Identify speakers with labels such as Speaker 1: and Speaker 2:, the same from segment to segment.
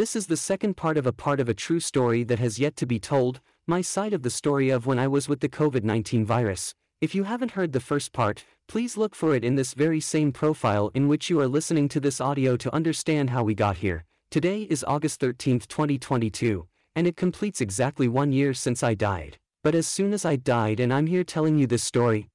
Speaker 1: This is the second part of a part of a true story that has yet to be told, my side of the story of when I was with the COVID-19 virus. If you haven't heard the first part, please look for it in this very same profile in which you are listening to this audio to understand how we got here. Today is August 13, 2022, and it completes exactly one year since I died. But as soon as I died and I'm here telling you this story.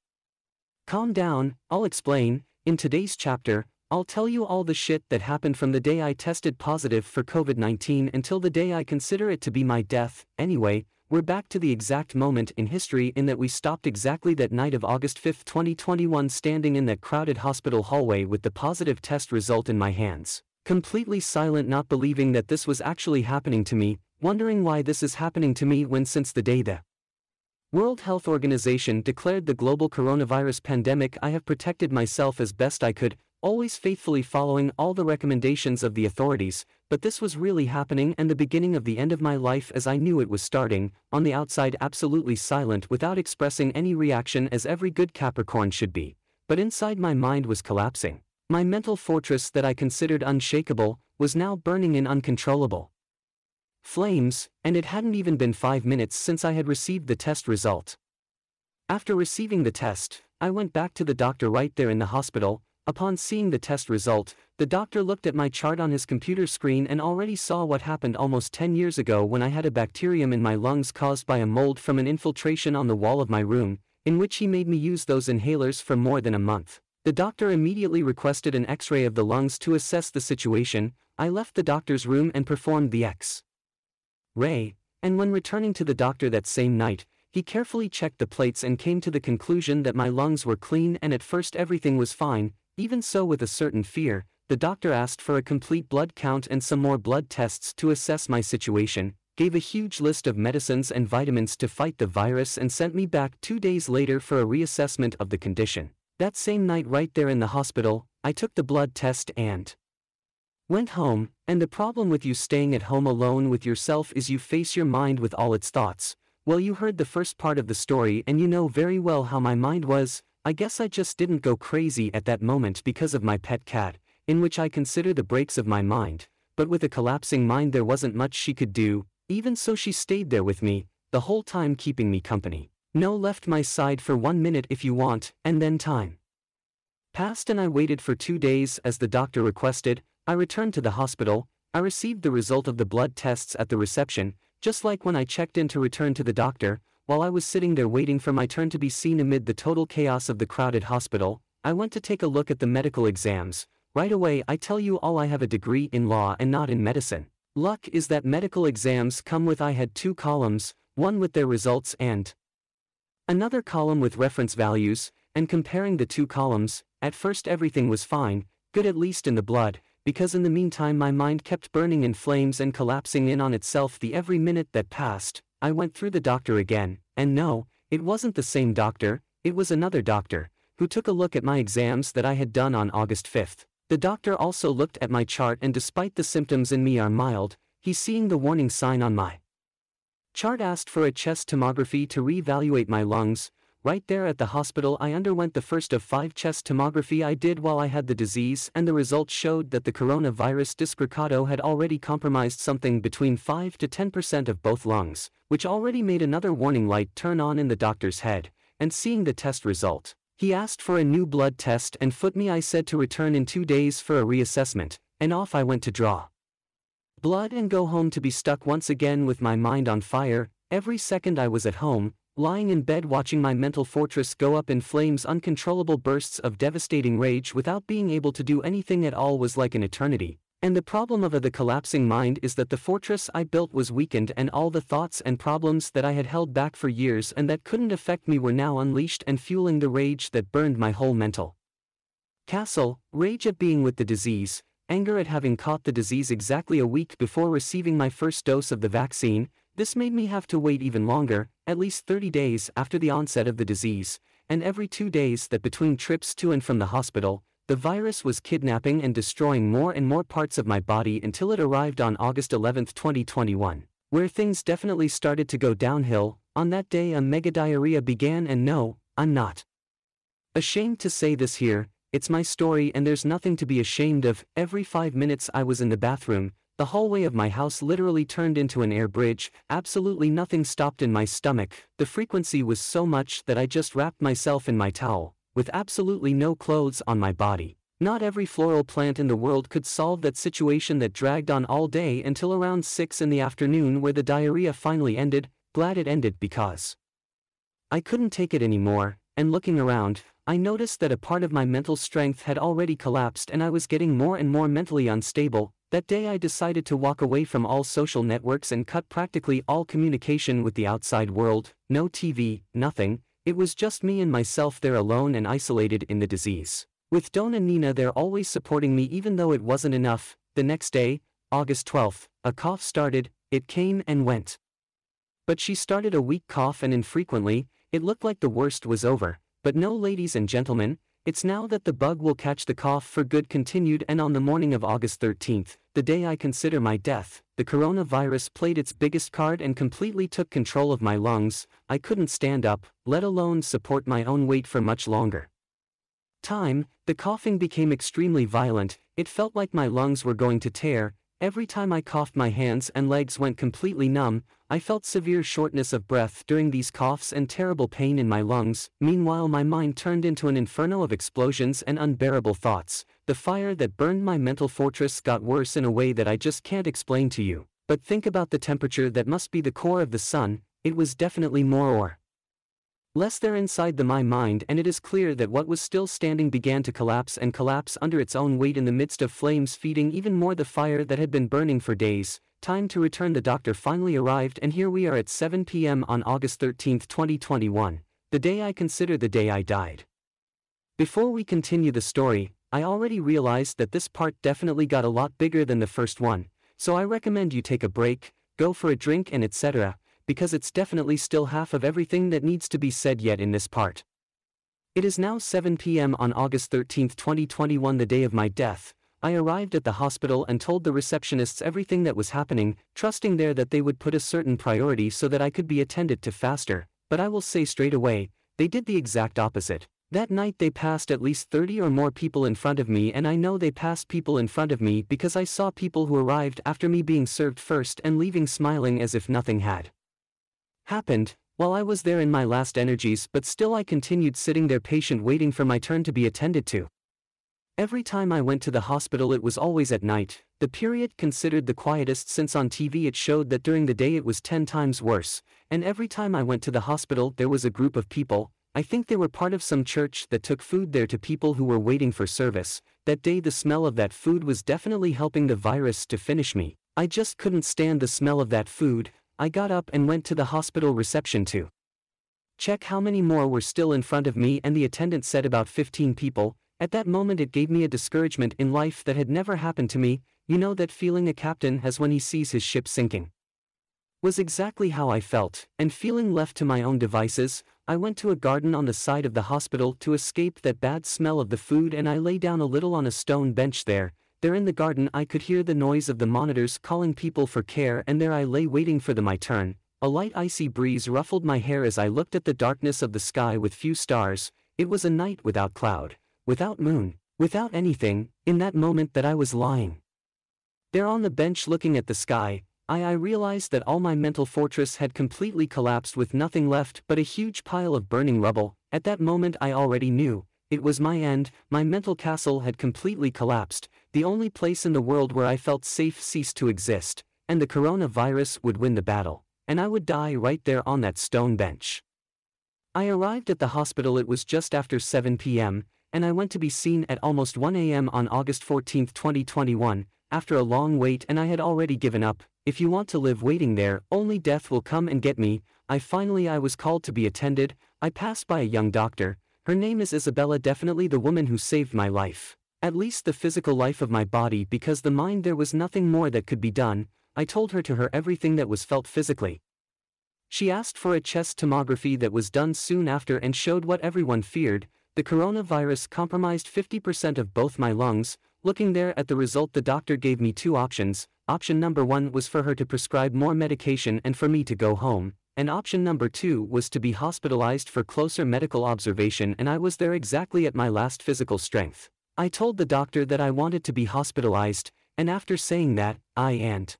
Speaker 1: Calm down, I'll explain, in today's chapter, I'll tell you all the shit that happened from the day I tested positive for COVID 19 until the day I consider it to be my death. Anyway, we're back to the exact moment in history in that we stopped exactly that night of August 5, 2021, standing in that crowded hospital hallway with the positive test result in my hands. Completely silent, not believing that this was actually happening to me, wondering why this is happening to me when since the day the World Health Organization declared the global coronavirus pandemic, I have protected myself as best I could, always faithfully following all the recommendations of the authorities, but this was really happening and the beginning of the end of my life as I knew it was starting, on the outside absolutely silent without expressing any reaction as every good Capricorn should be, but inside my mind was collapsing. My mental fortress that I considered unshakable, was now burning in uncontrollable flames, and it hadn't even been five minutes since I had received the test result. After receiving the test, I went back to the doctor right there in the hospital, Upon seeing the test result, the doctor looked at my chart on his computer screen and already saw what happened almost 10 years ago when I had a bacterium in my lungs caused by a mold from an infiltration on the wall of my room, in which he made me use those inhalers for more than a month. The doctor immediately requested an x-ray of the lungs to assess the situation, I left the doctor's room and performed the x-ray, and when returning to the doctor that same night, he carefully checked the plates and came to the conclusion that my lungs were clean and at first everything was fine, even so with a certain fear, the doctor asked for a complete blood count and some more blood tests to assess my situation, gave a huge list of medicines and vitamins to fight the virus and sent me back two days later for a reassessment of the condition. That same night right there in the hospital, I took the blood test and went home, and the problem with you staying at home alone with yourself is you face your mind with all its thoughts. Well you heard the first part of the story and you know very well how my mind was, I guess I just didn't go crazy at that moment because of my pet cat, in which I consider the breaks of my mind, but with a collapsing mind there wasn't much she could do, even so she stayed there with me, the whole time keeping me company. No left my side for one minute if you want, and then time. Passed and I waited for two days as the doctor requested, I returned to the hospital, I received the result of the blood tests at the reception, just like when I checked in to return to the doctor, while I was sitting there waiting for my turn to be seen amid the total chaos of the crowded hospital, I went to take a look at the medical exams. Right away, I tell you all I have a degree in law and not in medicine. Luck is that medical exams come with I had two columns, one with their results and another column with reference values, and comparing the two columns, at first everything was fine, good at least in the blood, because in the meantime my mind kept burning in flames and collapsing in on itself the every minute that passed, I went through the doctor again, and no, it wasn't the same doctor, it was another doctor, who took a look at my exams that I had done on August 5th. The doctor also looked at my chart and despite the symptoms in me are mild, he seeing the warning sign on my chart asked for a chest tomography to re-evaluate my lungs, Right there at the hospital I underwent the first of five chest tomography I did while I had the disease and the results showed that the coronavirus discrecato had already compromised something between 5 to 10% of both lungs, which already made another warning light turn on in the doctor's head, and seeing the test result, he asked for a new blood test and foot me I said to return in two days for a reassessment, and off I went to draw. Blood and go home to be stuck once again with my mind on fire, every second I was at home, Lying in bed watching my mental fortress go up in flames uncontrollable bursts of devastating rage without being able to do anything at all was like an eternity. And the problem of the collapsing mind is that the fortress I built was weakened and all the thoughts and problems that I had held back for years and that couldn't affect me were now unleashed and fueling the rage that burned my whole mental castle, rage at being with the disease, anger at having caught the disease exactly a week before receiving my first dose of the vaccine, this made me have to wait even longer, at least 30 days after the onset of the disease, and every two days that between trips to and from the hospital, the virus was kidnapping and destroying more and more parts of my body until it arrived on August 11, 2021, where things definitely started to go downhill. On that day, a mega diarrhea began, and no, I'm not ashamed to say this here, it's my story and there's nothing to be ashamed of. Every five minutes I was in the bathroom, the hallway of my house literally turned into an air bridge, absolutely nothing stopped in my stomach, the frequency was so much that I just wrapped myself in my towel, with absolutely no clothes on my body. Not every floral plant in the world could solve that situation that dragged on all day until around 6 in the afternoon where the diarrhea finally ended, glad it ended because I couldn't take it anymore, and looking around, I noticed that a part of my mental strength had already collapsed and I was getting more and more mentally unstable. That day I decided to walk away from all social networks and cut practically all communication with the outside world, no TV, nothing, it was just me and myself there alone and isolated in the disease. With Don and Nina there always supporting me even though it wasn't enough, the next day, August 12th, a cough started, it came and went. But she started a weak cough and infrequently, it looked like the worst was over, but no ladies and gentlemen, it's now that the bug will catch the cough for good continued and on the morning of August 13th, the day I consider my death, the coronavirus played its biggest card and completely took control of my lungs, I couldn't stand up, let alone support my own weight for much longer. Time, the coughing became extremely violent, it felt like my lungs were going to tear, every time I coughed my hands and legs went completely numb, I felt severe shortness of breath during these coughs and terrible pain in my lungs, meanwhile my mind turned into an inferno of explosions and unbearable thoughts, the fire that burned my mental fortress got worse in a way that I just can't explain to you, but think about the temperature that must be the core of the sun, it was definitely more or Less there inside the my mind and it is clear that what was still standing began to collapse and collapse under its own weight in the midst of flames feeding even more the fire that had been burning for days. Time to return the doctor finally arrived and here we are at 7 p.m. on August 13, 2021, the day I consider the day I died. Before we continue the story, I already realized that this part definitely got a lot bigger than the first one, so I recommend you take a break, go for a drink and etc because it's definitely still half of everything that needs to be said yet in this part. It is now 7 p.m. on August 13, 2021, the day of my death. I arrived at the hospital and told the receptionists everything that was happening, trusting there that they would put a certain priority so that I could be attended to faster, but I will say straight away, they did the exact opposite. That night they passed at least 30 or more people in front of me and I know they passed people in front of me because I saw people who arrived after me being served first and leaving smiling as if nothing had happened, while I was there in my last energies but still I continued sitting there patient waiting for my turn to be attended to. Every time I went to the hospital it was always at night, the period considered the quietest since on TV it showed that during the day it was 10 times worse, and every time I went to the hospital there was a group of people, I think they were part of some church that took food there to people who were waiting for service, that day the smell of that food was definitely helping the virus to finish me, I just couldn't stand the smell of that food, I got up and went to the hospital reception to check how many more were still in front of me and the attendant said about 15 people, at that moment it gave me a discouragement in life that had never happened to me, you know that feeling a captain has when he sees his ship sinking. Was exactly how I felt, and feeling left to my own devices, I went to a garden on the side of the hospital to escape that bad smell of the food and I lay down a little on a stone bench there, there in the garden I could hear the noise of the monitors calling people for care and there I lay waiting for the my turn. A light icy breeze ruffled my hair as I looked at the darkness of the sky with few stars, it was a night without cloud, without moon, without anything, in that moment that I was lying. There on the bench looking at the sky, I, I realized that all my mental fortress had completely collapsed with nothing left but a huge pile of burning rubble, at that moment I already knew, it was my end, my mental castle had completely collapsed, the only place in the world where I felt safe ceased to exist, and the coronavirus would win the battle, and I would die right there on that stone bench. I arrived at the hospital it was just after 7 p.m., and I went to be seen at almost 1 a.m. on August 14, 2021, after a long wait and I had already given up, if you want to live waiting there, only death will come and get me, I finally I was called to be attended, I passed by a young doctor, her name is Isabella definitely the woman who saved my life. At least the physical life of my body because the mind there was nothing more that could be done, I told her to her everything that was felt physically. She asked for a chest tomography that was done soon after and showed what everyone feared, the coronavirus compromised 50% of both my lungs, looking there at the result the doctor gave me two options, option number one was for her to prescribe more medication and for me to go home, and option number two was to be hospitalized for closer medical observation and I was there exactly at my last physical strength. I told the doctor that I wanted to be hospitalized, and after saying that, I and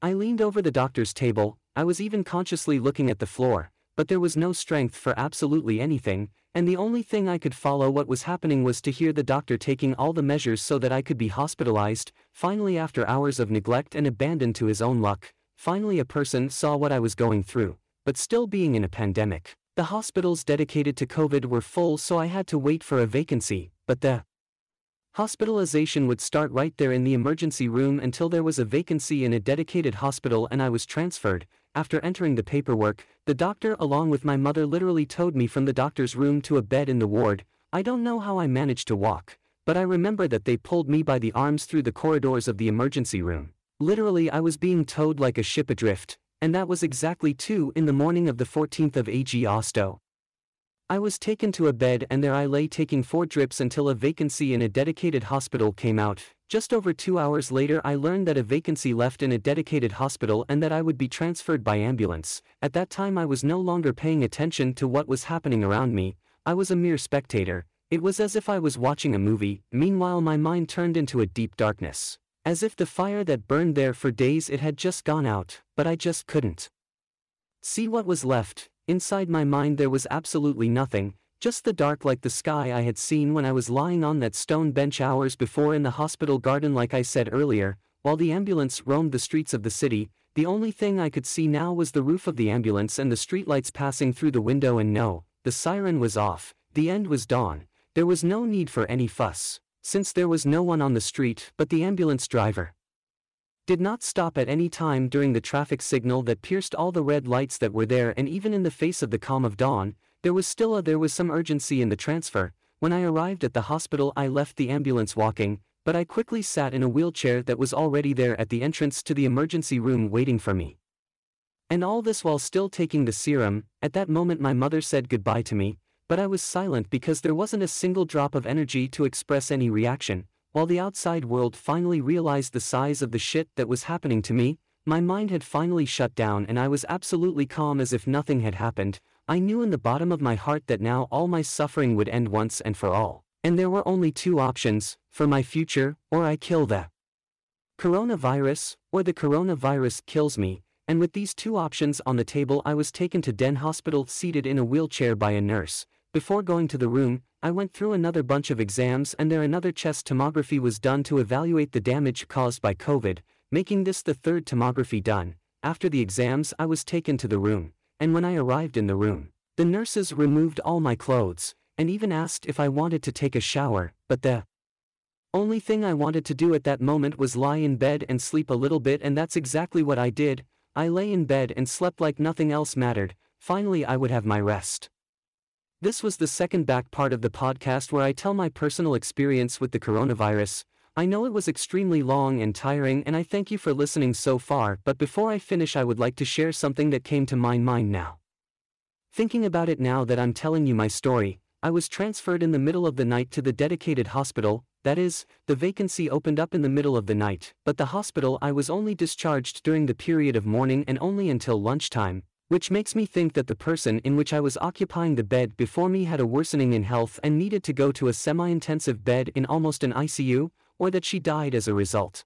Speaker 1: I leaned over the doctor's table, I was even consciously looking at the floor, but there was no strength for absolutely anything, and the only thing I could follow what was happening was to hear the doctor taking all the measures so that I could be hospitalized, finally after hours of neglect and abandon to his own luck, finally a person saw what I was going through, but still being in a pandemic. The hospitals dedicated to COVID were full so I had to wait for a vacancy, but the Hospitalization would start right there in the emergency room until there was a vacancy in a dedicated hospital and I was transferred. After entering the paperwork, the doctor along with my mother literally towed me from the doctor's room to a bed in the ward. I don't know how I managed to walk, but I remember that they pulled me by the arms through the corridors of the emergency room. Literally I was being towed like a ship adrift, and that was exactly 2 in the morning of the 14th of Agosto. I was taken to a bed and there I lay taking four drips until a vacancy in a dedicated hospital came out. Just over two hours later I learned that a vacancy left in a dedicated hospital and that I would be transferred by ambulance. At that time I was no longer paying attention to what was happening around me, I was a mere spectator. It was as if I was watching a movie, meanwhile my mind turned into a deep darkness. As if the fire that burned there for days it had just gone out, but I just couldn't. See what was left, Inside my mind there was absolutely nothing, just the dark like the sky I had seen when I was lying on that stone bench hours before in the hospital garden like I said earlier, while the ambulance roamed the streets of the city, the only thing I could see now was the roof of the ambulance and the streetlights passing through the window and no, the siren was off, the end was dawn, there was no need for any fuss, since there was no one on the street but the ambulance driver did not stop at any time during the traffic signal that pierced all the red lights that were there and even in the face of the calm of dawn, there was still a there was some urgency in the transfer. When I arrived at the hospital I left the ambulance walking, but I quickly sat in a wheelchair that was already there at the entrance to the emergency room waiting for me. And all this while still taking the serum, at that moment my mother said goodbye to me, but I was silent because there wasn't a single drop of energy to express any reaction, while the outside world finally realized the size of the shit that was happening to me, my mind had finally shut down and I was absolutely calm as if nothing had happened. I knew in the bottom of my heart that now all my suffering would end once and for all. And there were only two options for my future, or I kill the coronavirus, or the coronavirus kills me. And with these two options on the table, I was taken to Den Hospital seated in a wheelchair by a nurse. Before going to the room, I went through another bunch of exams and there another chest tomography was done to evaluate the damage caused by COVID, making this the third tomography done. After the exams I was taken to the room, and when I arrived in the room, the nurses removed all my clothes, and even asked if I wanted to take a shower, but the only thing I wanted to do at that moment was lie in bed and sleep a little bit and that's exactly what I did, I lay in bed and slept like nothing else mattered, finally I would have my rest. This was the second back part of the podcast where I tell my personal experience with the coronavirus. I know it was extremely long and tiring and I thank you for listening so far but before I finish I would like to share something that came to my mind now. Thinking about it now that I'm telling you my story, I was transferred in the middle of the night to the dedicated hospital, that is, the vacancy opened up in the middle of the night, but the hospital I was only discharged during the period of morning and only until lunchtime, which makes me think that the person in which I was occupying the bed before me had a worsening in health and needed to go to a semi-intensive bed in almost an ICU, or that she died as a result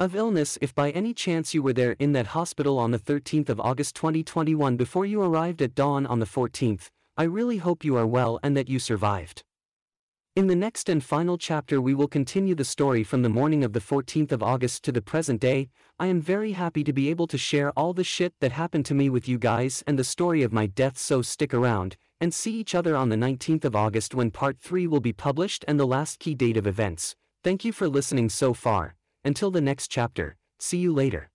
Speaker 1: of illness if by any chance you were there in that hospital on the 13th of August 2021 before you arrived at dawn on the 14th, I really hope you are well and that you survived. In the next and final chapter we will continue the story from the morning of the 14th of August to the present day, I am very happy to be able to share all the shit that happened to me with you guys and the story of my death so stick around, and see each other on the 19th of August when part 3 will be published and the last key date of events. Thank you for listening so far, until the next chapter, see you later.